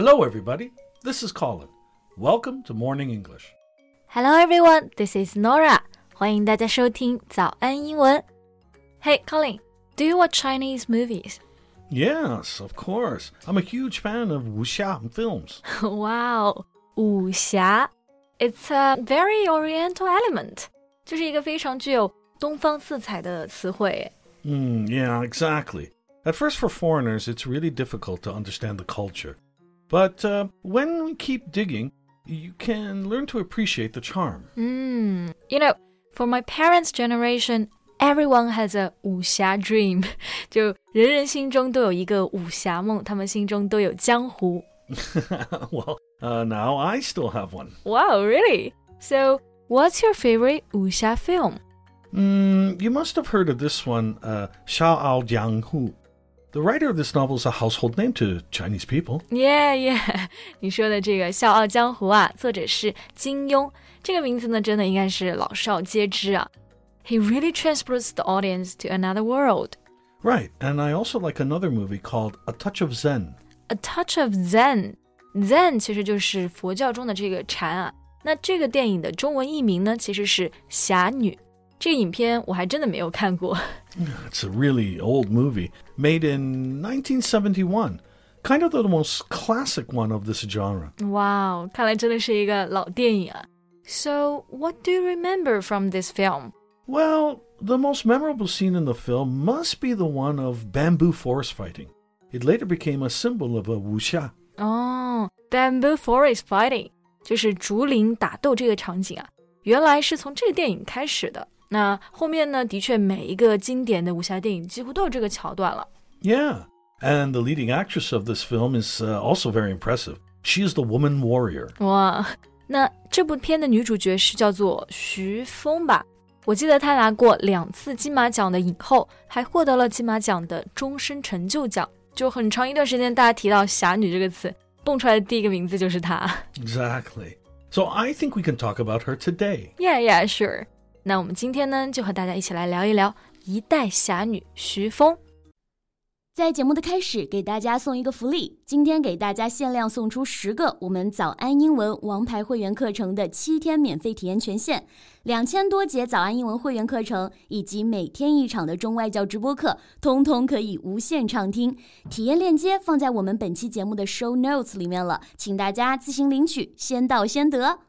Hello, everybody. This is Colin. Welcome to Morning English. Hello, everyone. This is Norah. 欢迎大家收听早安英文。Hey, Colin, do you watch Chinese movies? Yes, of course. I'm a huge fan of wuxia films. wow, wuxia. It's a very oriental element. 就是一个非常具有东方色彩的词汇。Mm, yeah, exactly. At first, for foreigners, it's really difficult to understand the culture. But uh, when we keep digging, you can learn to appreciate the charm. Mm, you know, for my parents' generation, everyone has a 武侠 dream. 就人人心中都有一个武侠梦，他们心中都有江湖。 well, uh, now I still have one. Wow, really? So, what's your favorite 武侠 film? Mm, you must have heard of this one, uh, Xiao Jiang Hu. The writer of this novel is a household name to Chinese people. Yeah, yeah，你说的这个《笑傲江湖》啊，作者是金庸，这个名字呢，真的应该是老少皆知啊。He really transports the audience to another world. Right, and I also like another movie called A Touch of Zen. A touch of Zen. Zen 其实就是佛教中的这个禅啊。那这个电影的中文译名呢，其实是《侠女》。 这个影片我还真的没有看过。 It's a really old movie, made in 1971. Kind of the most classic one of this genre. 哇哦，看来真的是一个老电影啊。So, what do you remember from this film? Well, the most memorable scene in the film must be the one of bamboo forest fighting. It later became a symbol of a wuxia. 哦，Bamboo Forest Fighting 就是竹林打斗这个场景啊，原来是从这个电影开始的。 那后面呢，的确每一个经典的武侠电影几乎都有这个桥段了。Yeah, and the leading actress of this film is uh, also very impressive. She is the woman warrior. 哇，那这部片的女主角是叫做徐枫吧？我记得她拿过两次金马奖的影后，还获得了金马奖的终身成就奖。就很长一段时间，大家提到“侠女”这个词，蹦出来的第一个名字就是她。Exactly. So I think we can talk about her today. Yeah, yeah, sure. 那我们今天呢，就和大家一起来聊一聊一代侠女徐峰。在节目的开始，给大家送一个福利，今天给大家限量送出十个我们早安英文王牌会员课程的七天免费体验权限，两千多节早安英文会员课程以及每天一场的中外教直播课，通通可以无限畅听。体验链接放在我们本期节目的 show notes 里面了，请大家自行领取，先到先得。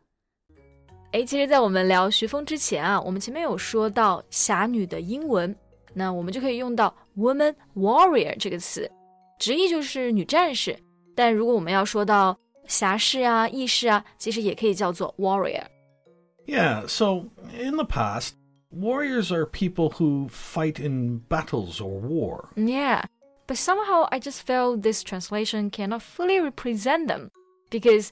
哎，其实，在我们聊徐枫之前啊，我们前面有说到侠女的英文，那我们就可以用到 woman warrior 这个词，直译就是女战士。但如果我们要说到侠士啊、义士啊，其实也可以叫做 warrior。Yeah, so in the past, warriors are people who fight in battles or war. Yeah, but somehow I just feel this translation cannot fully represent them because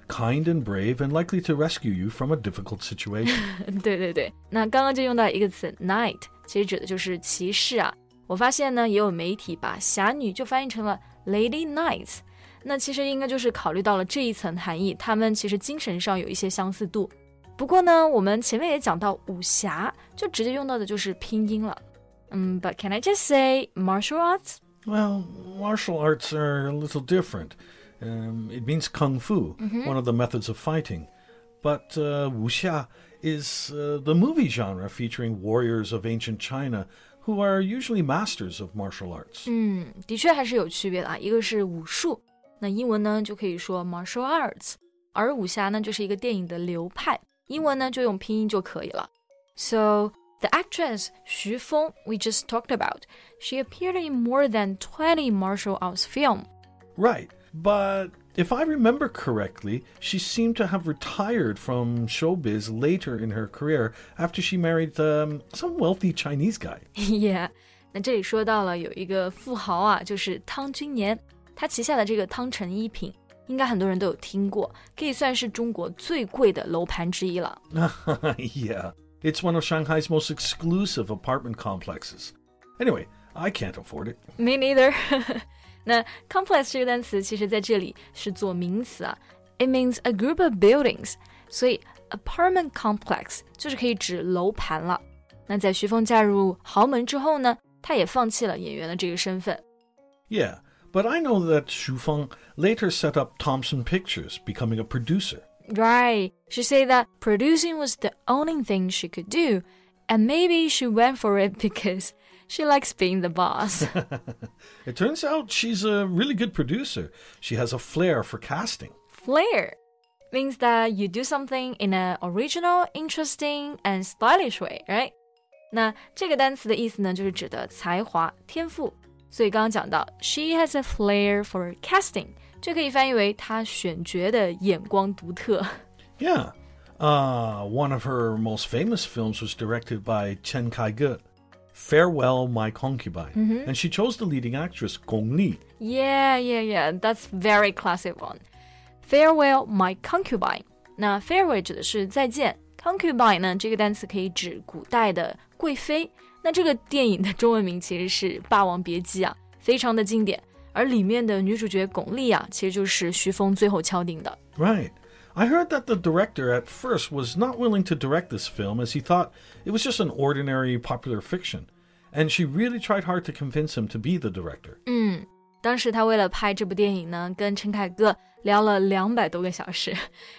kind and brave, and likely to rescue you from a difficult situation. 对对对，那刚刚就用到一个词 knight，其实指的就是骑士啊。我发现呢，也有媒体把侠女就翻译成了 lady knights，那其实应该就是考虑到了这一层含义，他们其实精神上有一些相似度。不过呢，我们前面也讲到武侠，就直接用到的就是拼音了。嗯，But can I just say martial arts？ well, martial arts are a little different. Um, it means kung fu, one of the methods of fighting. But uh, wuxia is uh, the movie genre featuring warriors of ancient China who are usually masters of martial arts. 嗯，的确还是有区别的啊。一个是武术，那英文呢就可以说 martial arts，而武侠呢就是一个电影的流派，英文呢就用拼音就可以了。So the actress Xu Feng we just talked about, she appeared in more than 20 martial arts film. Right. But if I remember correctly, she seemed to have retired from showbiz later in her career after she married um, some wealthy Chinese guy. yeah，那这里说到了有一个富豪啊，就是汤君年，他旗下的这个汤臣一品， 应该很多人都有听过，可以算是中国最贵的楼盘之一了。yeah, it's one of Shanghai's most exclusive apartment complexes. Anyway, I can't afford it. Me neither. 那 complex 这个单词其实在这里是做名词啊，it means a group of buildings，所以 apartment complex 就是可以指楼盘了。那在徐枫嫁入豪门之后呢，他也放弃了演员的这个身份。Yeah, but I know that Xu Feng later set up Thompson Pictures, becoming a producer. Right. She said that producing was the only thing she could do, and maybe she went for it because she likes being the boss. it turns out she's a really good producer. She has a flair for casting. Flair means that you do something in an original, interesting, and stylish way, right? 那这个单词的意思呢，就是指的才华、天赋。所以刚刚讲到，she has a flair for casting，就可以翻译为她选角的眼光独特。Yeah, uh, one of her most famous films was directed by Chen Kaige. Farewell My Concubine. Mm -hmm. And she chose the leading actress, Gong Li. Yeah, yeah, yeah. That's very classic one. Farewell My Concubine. 那 farewell 指的是再见，concubine 呢这个单词可以指古代的贵妃。那这个电影的中文名其实是《霸王别姬》啊，非常的经典。而里面的女主角巩俐啊，其实就是徐枫最后敲定的。Right. I heard that the director at first was not willing to direct this film as he thought it was just an ordinary popular fiction. And she really tried hard to convince him to be the director. 嗯，当时他为了拍这部电影呢，跟陈凯歌聊了两百多个小时，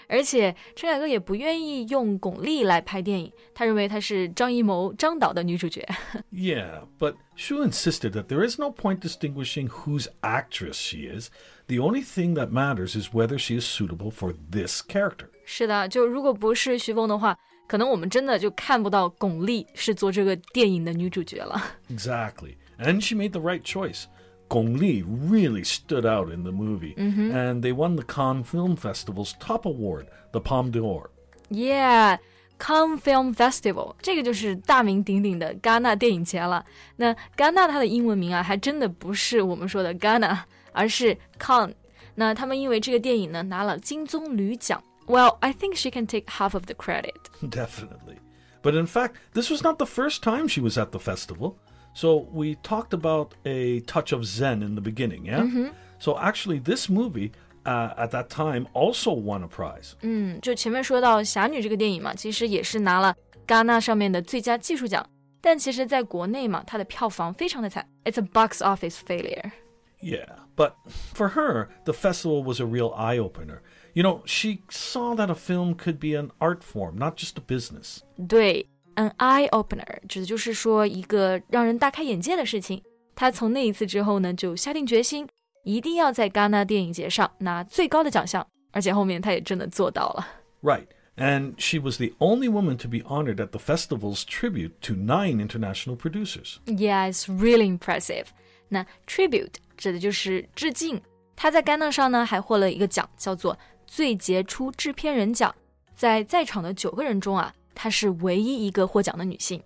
而且陈凯歌也不愿意用巩俐来拍电影，他认为她是张艺谋张导的女主角。Yeah, but Xu insisted that there is no point distinguishing whose actress she is. The only thing that matters is whether she is suitable for this character. 是的，就如果不是徐枫的话，可能我们真的就看不到巩俐是做这个电影的女主角了。Exactly, and she made the right choice. Gong Li really stood out in the movie, mm-hmm. and they won the Cannes Film Festival's top award, the Palme d'Or. Yeah. Cannes Film Festival，这个就是大名鼎鼎的戛纳电影节了。那戛纳它的英文名啊，还真的不是我们说的 Ghana，而是 Cannes。那他们因为这个电影呢，拿了金棕榈奖。Well, I think she can take half of the credit. Definitely. But in fact, this was not the first time she was at the festival. So we talked about a touch of Zen in the beginning, yeah? Mm-hmm. So actually, this movie uh, at that time also won a prize. 嗯，就前面说到《侠女》这个电影嘛，其实也是拿了戛纳上面的最佳技术奖，但其实在国内嘛，它的票房非常的惨，It's a box office failure. Yeah, but for her, the festival was a real eye opener. You know, she saw that a film could be an art form, not just a business. 对。 An eye opener 指的就是说一个让人大开眼界的事情。他从那一次之后呢，就下定决心，一定要在戛纳电影节上拿最高的奖项，而且后面他也真的做到了。Right. And she was the only woman to be honored at the festival's tribute to nine international producers. Yeah, it's really impressive. 那 tribute 指的就是致敬。她在戛纳上呢还获了一个奖，叫做最杰出制片人奖。在在场的九个人中啊。 她是唯一一个获奖的女性。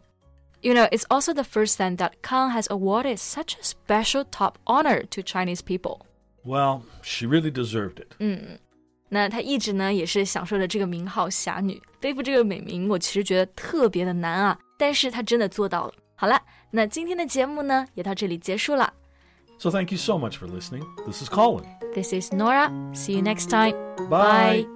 You know, it's also the first time that Cannes has awarded such a special top honor to Chinese people. Well, she really deserved it. 嗯，那她一直呢也是享受着这个名号侠女，背负这个美名，我其实觉得特别的难啊，但是她真的做到了。好了，那今天的节目呢也到这里结束了。So thank you so much for listening. This is Colin. This is Norah. See you next time. Bye. Bye.